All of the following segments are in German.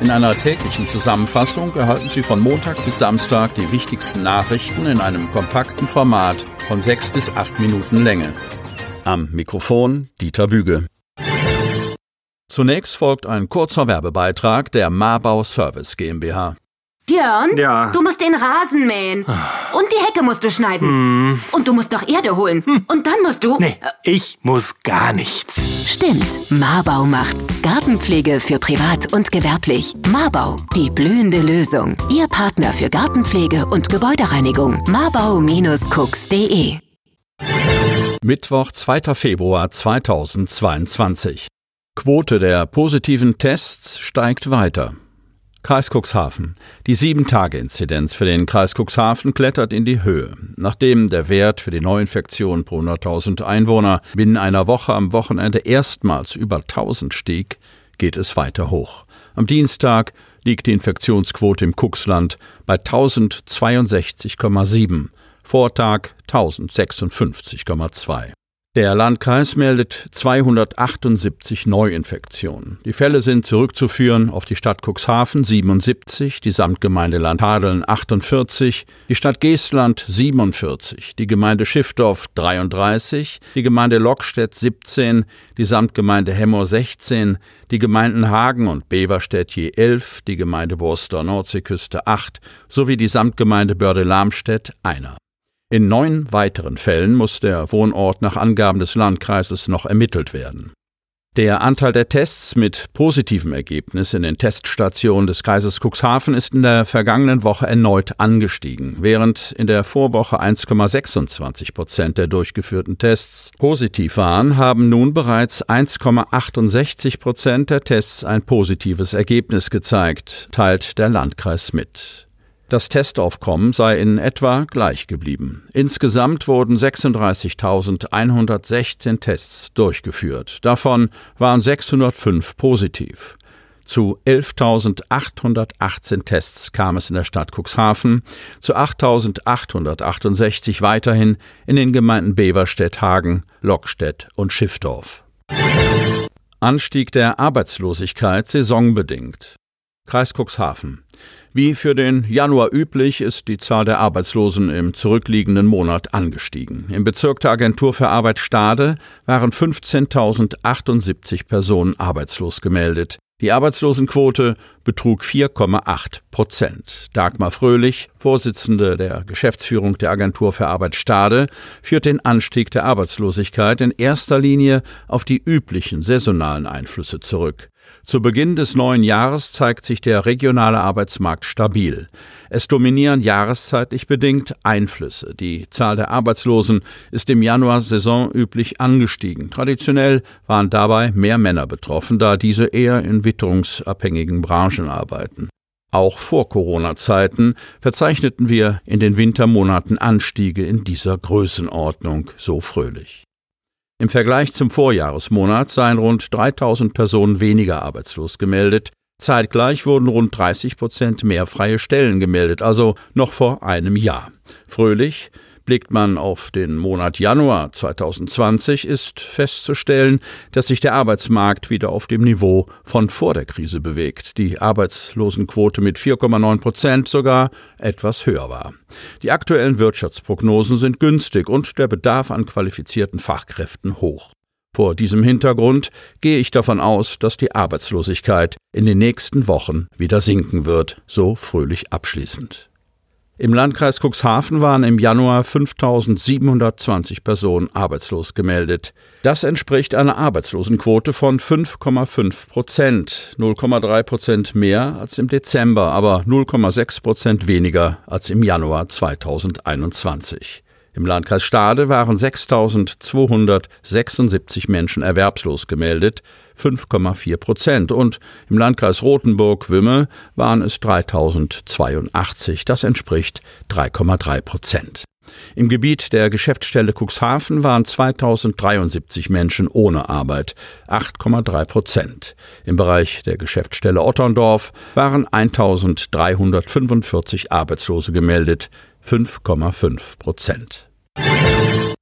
In einer täglichen Zusammenfassung erhalten Sie von Montag bis Samstag die wichtigsten Nachrichten in einem kompakten Format von sechs bis acht Minuten Länge. Am Mikrofon Dieter Büge. Zunächst folgt ein kurzer Werbebeitrag der Marbau Service GmbH. Björn, Ja. du musst den Rasen mähen. Und die Hecke musst du schneiden. Hm. Und du musst noch Erde holen. Und dann musst du. Nee, ich muss gar nichts. Stimmt, Marbau macht's. Gartenpflege für privat und gewerblich. Marbau, die blühende Lösung. Ihr Partner für Gartenpflege und Gebäudereinigung. Marbau-cooks.de Mittwoch, 2. Februar 2022. Quote der positiven Tests steigt weiter. Kreis Cuxhaven. Die 7-Tage-Inzidenz für den Kreis Cuxhaven klettert in die Höhe. Nachdem der Wert für die Neuinfektion pro 100.000 Einwohner binnen einer Woche am Wochenende erstmals über 1000 stieg, geht es weiter hoch. Am Dienstag liegt die Infektionsquote im Cuxland bei 1062,7, Vortag 1056,2. Der Landkreis meldet 278 Neuinfektionen. Die Fälle sind zurückzuführen auf die Stadt Cuxhaven 77, die Samtgemeinde Landhadeln 48, die Stadt Geestland 47, die Gemeinde Schiffdorf 33, die Gemeinde Lockstedt 17, die Samtgemeinde Hemmoor 16, die Gemeinden Hagen und Beverstedt je 11, die Gemeinde Wurster Nordseeküste 8 sowie die Samtgemeinde Börde-Lamstedt einer. In neun weiteren Fällen muss der Wohnort nach Angaben des Landkreises noch ermittelt werden. Der Anteil der Tests mit positivem Ergebnis in den Teststationen des Kreises Cuxhaven ist in der vergangenen Woche erneut angestiegen. Während in der Vorwoche 1,26 Prozent der durchgeführten Tests positiv waren, haben nun bereits 1,68 Prozent der Tests ein positives Ergebnis gezeigt, teilt der Landkreis mit. Das Testaufkommen sei in etwa gleich geblieben. Insgesamt wurden 36.116 Tests durchgeführt. Davon waren 605 positiv. Zu 11.818 Tests kam es in der Stadt Cuxhaven, zu 8.868 weiterhin in den Gemeinden Beverstedt, Hagen, Lockstedt und Schiffdorf. Anstieg der Arbeitslosigkeit saisonbedingt. Kreis Cuxhaven. Wie für den Januar üblich ist die Zahl der Arbeitslosen im zurückliegenden Monat angestiegen. Im Bezirk der Agentur für Arbeit Stade waren 15.078 Personen arbeitslos gemeldet. Die Arbeitslosenquote betrug 4,8 Prozent. Dagmar Fröhlich, Vorsitzende der Geschäftsführung der Agentur für Arbeit Stade, führt den Anstieg der Arbeitslosigkeit in erster Linie auf die üblichen saisonalen Einflüsse zurück. Zu Beginn des neuen Jahres zeigt sich der regionale Arbeitsmarkt stabil. Es dominieren jahreszeitlich bedingt Einflüsse. Die Zahl der Arbeitslosen ist im Januar saisonüblich angestiegen. Traditionell waren dabei mehr Männer betroffen, da diese eher in witterungsabhängigen Branchen arbeiten. Auch vor Corona-Zeiten verzeichneten wir in den Wintermonaten Anstiege in dieser Größenordnung, so fröhlich. Im Vergleich zum Vorjahresmonat seien rund 3000 Personen weniger arbeitslos gemeldet. Zeitgleich wurden rund 30 Prozent mehr freie Stellen gemeldet, also noch vor einem Jahr. Fröhlich Blickt man auf den Monat Januar 2020, ist festzustellen, dass sich der Arbeitsmarkt wieder auf dem Niveau von vor der Krise bewegt. Die Arbeitslosenquote mit 4,9 Prozent sogar etwas höher war. Die aktuellen Wirtschaftsprognosen sind günstig und der Bedarf an qualifizierten Fachkräften hoch. Vor diesem Hintergrund gehe ich davon aus, dass die Arbeitslosigkeit in den nächsten Wochen wieder sinken wird, so fröhlich abschließend. Im Landkreis Cuxhaven waren im Januar 5720 Personen arbeitslos gemeldet. Das entspricht einer Arbeitslosenquote von 5,5 Prozent, 0,3 Prozent mehr als im Dezember, aber 0,6 Prozent weniger als im Januar 2021. Im Landkreis Stade waren 6.276 Menschen erwerbslos gemeldet, 5,4 Prozent. Und im Landkreis Rothenburg-Wümme waren es 3.082. Das entspricht 3,3 Prozent. Im Gebiet der Geschäftsstelle Cuxhaven waren 2073 Menschen ohne Arbeit, 8,3 Prozent. Im Bereich der Geschäftsstelle Otterndorf waren 1345 Arbeitslose gemeldet, 5,5 Prozent.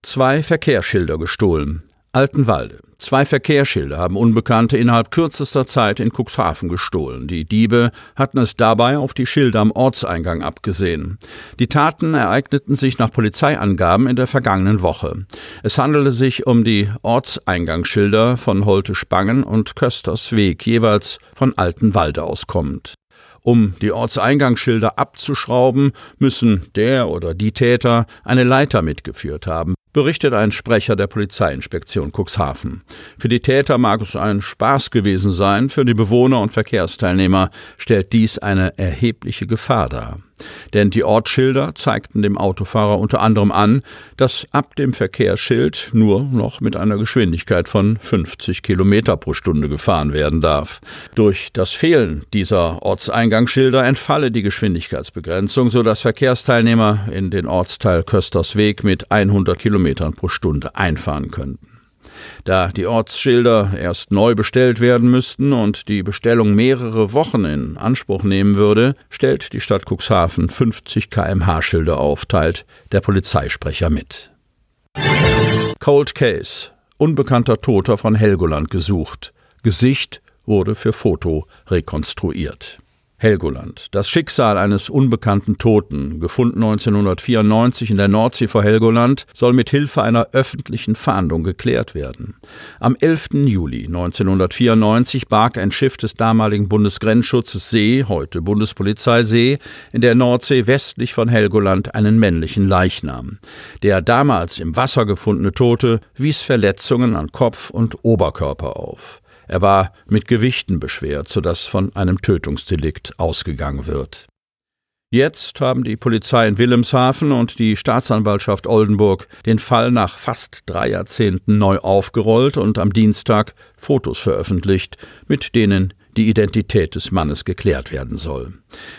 Zwei Verkehrsschilder gestohlen. Altenwalde. Zwei Verkehrsschilder haben Unbekannte innerhalb kürzester Zeit in Cuxhaven gestohlen. Die Diebe hatten es dabei auf die Schilder am Ortseingang abgesehen. Die Taten ereigneten sich nach Polizeiangaben in der vergangenen Woche. Es handelte sich um die Ortseingangsschilder von Holte Spangen und Kösters Weg, jeweils von Altenwalde auskommend. Um die Ortseingangsschilder abzuschrauben, müssen der oder die Täter eine Leiter mitgeführt haben berichtet ein Sprecher der Polizeiinspektion Cuxhaven. Für die Täter mag es ein Spaß gewesen sein, für die Bewohner und Verkehrsteilnehmer stellt dies eine erhebliche Gefahr dar. Denn die Ortsschilder zeigten dem Autofahrer unter anderem an, dass ab dem Verkehrsschild nur noch mit einer Geschwindigkeit von 50 Kilometer pro Stunde gefahren werden darf. Durch das Fehlen dieser Ortseingangsschilder entfalle die Geschwindigkeitsbegrenzung, so dass Verkehrsteilnehmer in den Ortsteil Köstersweg mit 100 Kilometern pro Stunde einfahren könnten. Da die Ortsschilder erst neu bestellt werden müssten und die Bestellung mehrere Wochen in Anspruch nehmen würde, stellt die Stadt Cuxhaven 50 kmh Schilder auf, teilt der Polizeisprecher mit. Cold Case. Unbekannter Toter von Helgoland gesucht. Gesicht wurde für Foto rekonstruiert. Helgoland. Das Schicksal eines unbekannten Toten, gefunden 1994 in der Nordsee vor Helgoland, soll mit Hilfe einer öffentlichen Fahndung geklärt werden. Am 11. Juli 1994 barg ein Schiff des damaligen Bundesgrenzschutzes See, heute Bundespolizei See, in der Nordsee westlich von Helgoland einen männlichen Leichnam. Der damals im Wasser gefundene Tote wies Verletzungen an Kopf und Oberkörper auf. Er war mit Gewichten beschwert, sodass von einem Tötungsdelikt ausgegangen wird. Jetzt haben die Polizei in Wilhelmshaven und die Staatsanwaltschaft Oldenburg den Fall nach fast drei Jahrzehnten neu aufgerollt und am Dienstag Fotos veröffentlicht, mit denen die Identität des Mannes geklärt werden soll.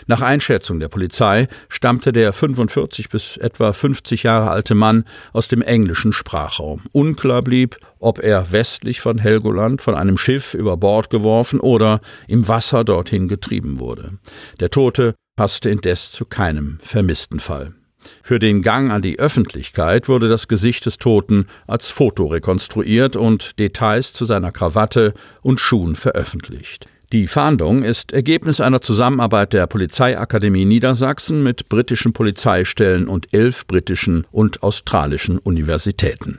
Nach Einschätzung der Polizei stammte der 45 bis etwa 50 Jahre alte Mann aus dem englischen Sprachraum. Unklar blieb, ob er westlich von Helgoland von einem Schiff über Bord geworfen oder im Wasser dorthin getrieben wurde. Der Tote passte indes zu keinem vermissten Fall. Für den Gang an die Öffentlichkeit wurde das Gesicht des Toten als Foto rekonstruiert und Details zu seiner Krawatte und Schuhen veröffentlicht. Die Fahndung ist Ergebnis einer Zusammenarbeit der Polizeiakademie Niedersachsen mit britischen Polizeistellen und elf britischen und australischen Universitäten.